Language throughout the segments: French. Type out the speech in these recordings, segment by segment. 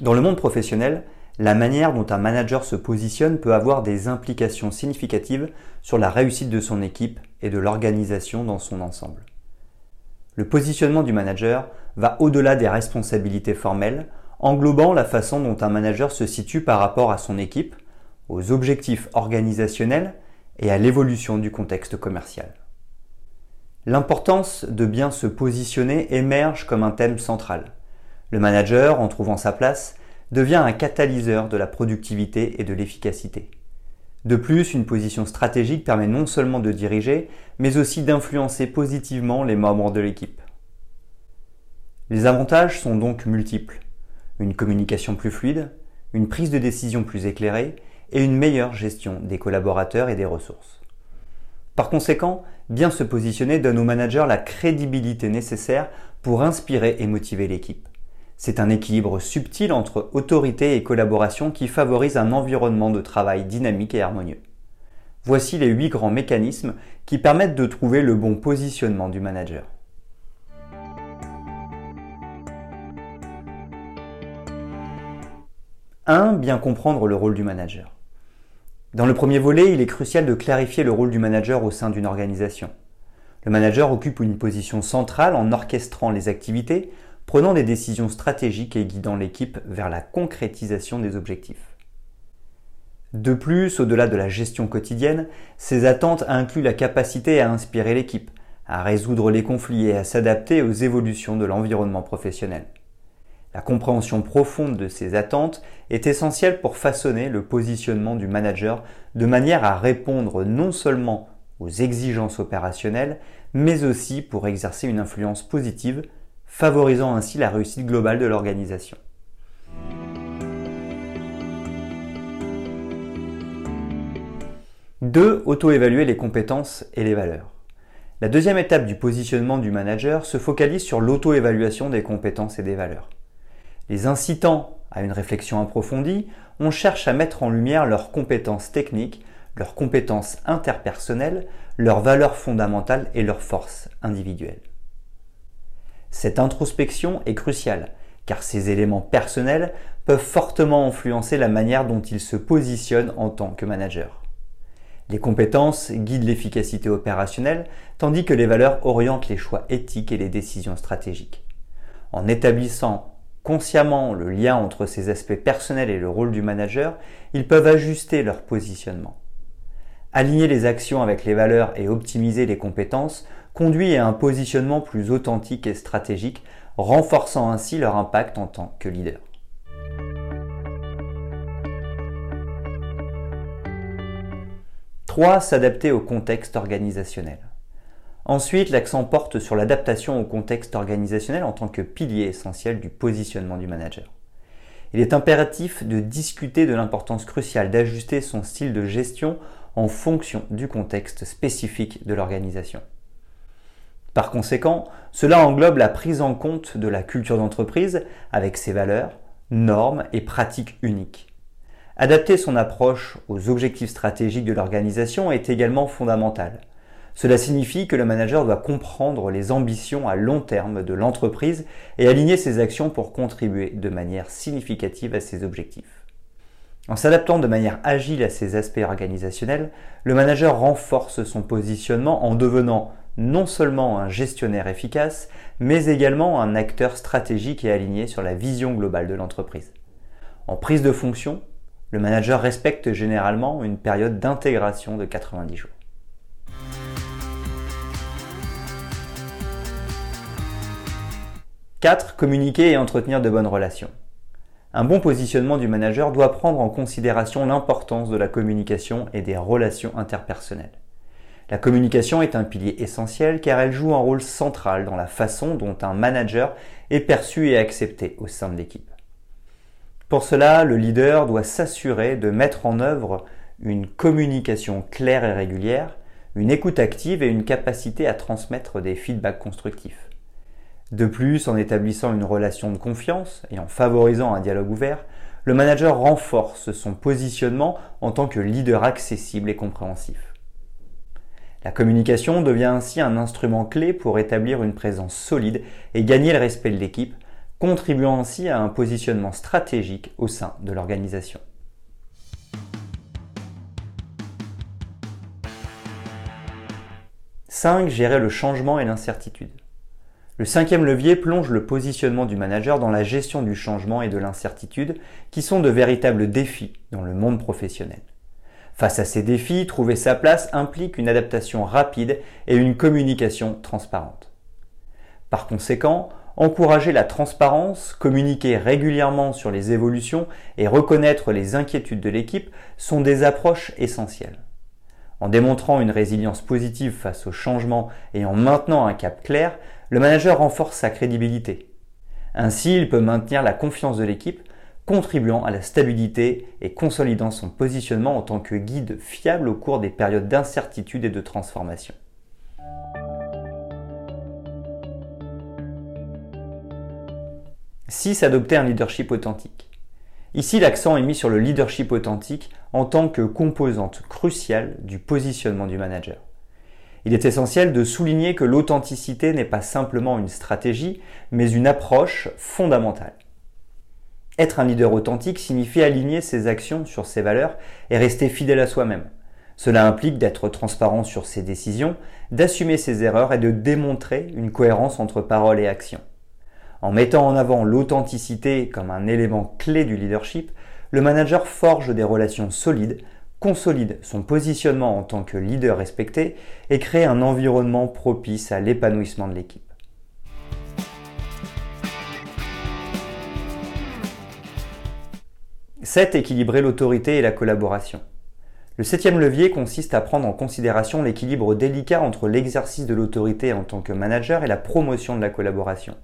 Dans le monde professionnel, la manière dont un manager se positionne peut avoir des implications significatives sur la réussite de son équipe et de l'organisation dans son ensemble. Le positionnement du manager va au-delà des responsabilités formelles, englobant la façon dont un manager se situe par rapport à son équipe, aux objectifs organisationnels et à l'évolution du contexte commercial. L'importance de bien se positionner émerge comme un thème central. Le manager, en trouvant sa place, devient un catalyseur de la productivité et de l'efficacité. De plus, une position stratégique permet non seulement de diriger, mais aussi d'influencer positivement les membres de l'équipe. Les avantages sont donc multiples. Une communication plus fluide, une prise de décision plus éclairée et une meilleure gestion des collaborateurs et des ressources. Par conséquent, bien se positionner donne au manager la crédibilité nécessaire pour inspirer et motiver l'équipe. C'est un équilibre subtil entre autorité et collaboration qui favorise un environnement de travail dynamique et harmonieux. Voici les huit grands mécanismes qui permettent de trouver le bon positionnement du manager. 1. Bien comprendre le rôle du manager. Dans le premier volet, il est crucial de clarifier le rôle du manager au sein d'une organisation. Le manager occupe une position centrale en orchestrant les activités, prenant des décisions stratégiques et guidant l'équipe vers la concrétisation des objectifs. De plus, au-delà de la gestion quotidienne, ces attentes incluent la capacité à inspirer l'équipe, à résoudre les conflits et à s'adapter aux évolutions de l'environnement professionnel. La compréhension profonde de ces attentes est essentielle pour façonner le positionnement du manager de manière à répondre non seulement aux exigences opérationnelles, mais aussi pour exercer une influence positive favorisant ainsi la réussite globale de l'organisation. Deux, auto-évaluer les compétences et les valeurs. La deuxième étape du positionnement du manager se focalise sur l'auto-évaluation des compétences et des valeurs. Les incitant à une réflexion approfondie, on cherche à mettre en lumière leurs compétences techniques, leurs compétences interpersonnelles, leurs valeurs fondamentales et leurs forces individuelles. Cette introspection est cruciale, car ces éléments personnels peuvent fortement influencer la manière dont il se positionne en tant que manager. Les compétences guident l'efficacité opérationnelle, tandis que les valeurs orientent les choix éthiques et les décisions stratégiques. En établissant consciemment le lien entre ces aspects personnels et le rôle du manager, ils peuvent ajuster leur positionnement. Aligner les actions avec les valeurs et optimiser les compétences conduit à un positionnement plus authentique et stratégique, renforçant ainsi leur impact en tant que leader. S'adapter au contexte organisationnel. Ensuite, l'accent porte sur l'adaptation au contexte organisationnel en tant que pilier essentiel du positionnement du manager. Il est impératif de discuter de l'importance cruciale d'ajuster son style de gestion en fonction du contexte spécifique de l'organisation. Par conséquent, cela englobe la prise en compte de la culture d'entreprise avec ses valeurs, normes et pratiques uniques. Adapter son approche aux objectifs stratégiques de l'organisation est également fondamental. Cela signifie que le manager doit comprendre les ambitions à long terme de l'entreprise et aligner ses actions pour contribuer de manière significative à ses objectifs. En s'adaptant de manière agile à ces aspects organisationnels, le manager renforce son positionnement en devenant non seulement un gestionnaire efficace, mais également un acteur stratégique et aligné sur la vision globale de l'entreprise. En prise de fonction, le manager respecte généralement une période d'intégration de 90 jours. 4. Communiquer et entretenir de bonnes relations. Un bon positionnement du manager doit prendre en considération l'importance de la communication et des relations interpersonnelles. La communication est un pilier essentiel car elle joue un rôle central dans la façon dont un manager est perçu et accepté au sein de l'équipe. Pour cela, le leader doit s'assurer de mettre en œuvre une communication claire et régulière, une écoute active et une capacité à transmettre des feedbacks constructifs. De plus, en établissant une relation de confiance et en favorisant un dialogue ouvert, le manager renforce son positionnement en tant que leader accessible et compréhensif. La communication devient ainsi un instrument clé pour établir une présence solide et gagner le respect de l'équipe, contribuant ainsi à un positionnement stratégique au sein de l'organisation. 5. Gérer le changement et l'incertitude. Le cinquième levier plonge le positionnement du manager dans la gestion du changement et de l'incertitude, qui sont de véritables défis dans le monde professionnel. Face à ces défis, trouver sa place implique une adaptation rapide et une communication transparente. Par conséquent, encourager la transparence, communiquer régulièrement sur les évolutions et reconnaître les inquiétudes de l'équipe sont des approches essentielles. En démontrant une résilience positive face au changement et en maintenant un cap clair, le manager renforce sa crédibilité. Ainsi, il peut maintenir la confiance de l'équipe, contribuant à la stabilité et consolidant son positionnement en tant que guide fiable au cours des périodes d'incertitude et de transformation. 6. Adopter un leadership authentique. Ici, l'accent est mis sur le leadership authentique en tant que composante cruciale du positionnement du manager. Il est essentiel de souligner que l'authenticité n'est pas simplement une stratégie, mais une approche fondamentale. Être un leader authentique signifie aligner ses actions sur ses valeurs et rester fidèle à soi-même. Cela implique d'être transparent sur ses décisions, d'assumer ses erreurs et de démontrer une cohérence entre parole et action. En mettant en avant l'authenticité comme un élément clé du leadership, le manager forge des relations solides, consolide son positionnement en tant que leader respecté et crée un environnement propice à l'épanouissement de l'équipe. 7. Équilibrer l'autorité et la collaboration. Le septième levier consiste à prendre en considération l'équilibre délicat entre l'exercice de l'autorité en tant que manager et la promotion de la collaboration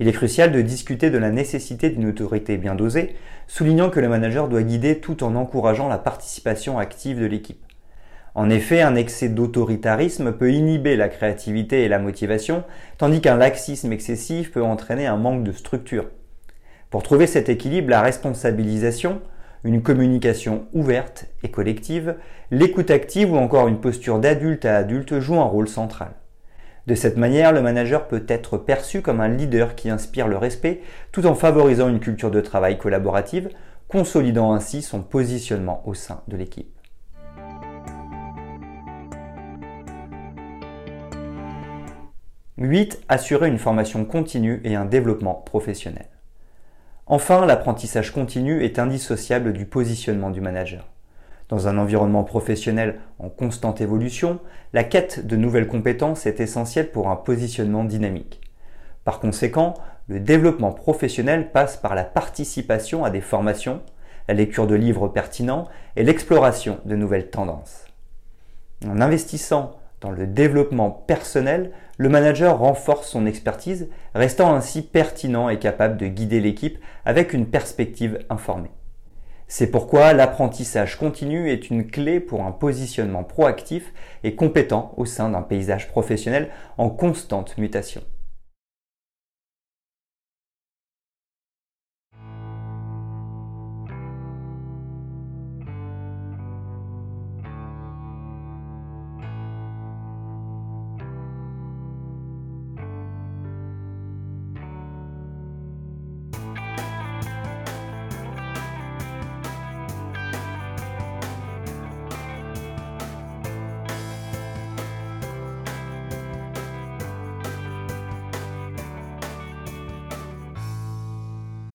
il est crucial de discuter de la nécessité d'une autorité bien dosée, soulignant que le manager doit guider tout en encourageant la participation active de l'équipe. En effet, un excès d'autoritarisme peut inhiber la créativité et la motivation, tandis qu'un laxisme excessif peut entraîner un manque de structure. Pour trouver cet équilibre, la responsabilisation, une communication ouverte et collective, l'écoute active ou encore une posture d'adulte à adulte jouent un rôle central. De cette manière, le manager peut être perçu comme un leader qui inspire le respect tout en favorisant une culture de travail collaborative, consolidant ainsi son positionnement au sein de l'équipe. « 8. Assurer une formation continue et un développement professionnel. Enfin, l'apprentissage continu est indissociable du positionnement du manager. Dans un environnement professionnel en constante évolution, la quête de nouvelles compétences est essentielle pour un positionnement dynamique. Par conséquent, le développement professionnel passe par la participation à des formations, la lecture de livres pertinents et l'exploration de nouvelles tendances. En investissant dans le développement personnel, le manager renforce son expertise, restant ainsi pertinent et capable de guider l'équipe avec une perspective informée. C'est pourquoi l'apprentissage continu est une clé pour un positionnement proactif et compétent au sein d'un paysage professionnel en constante mutation.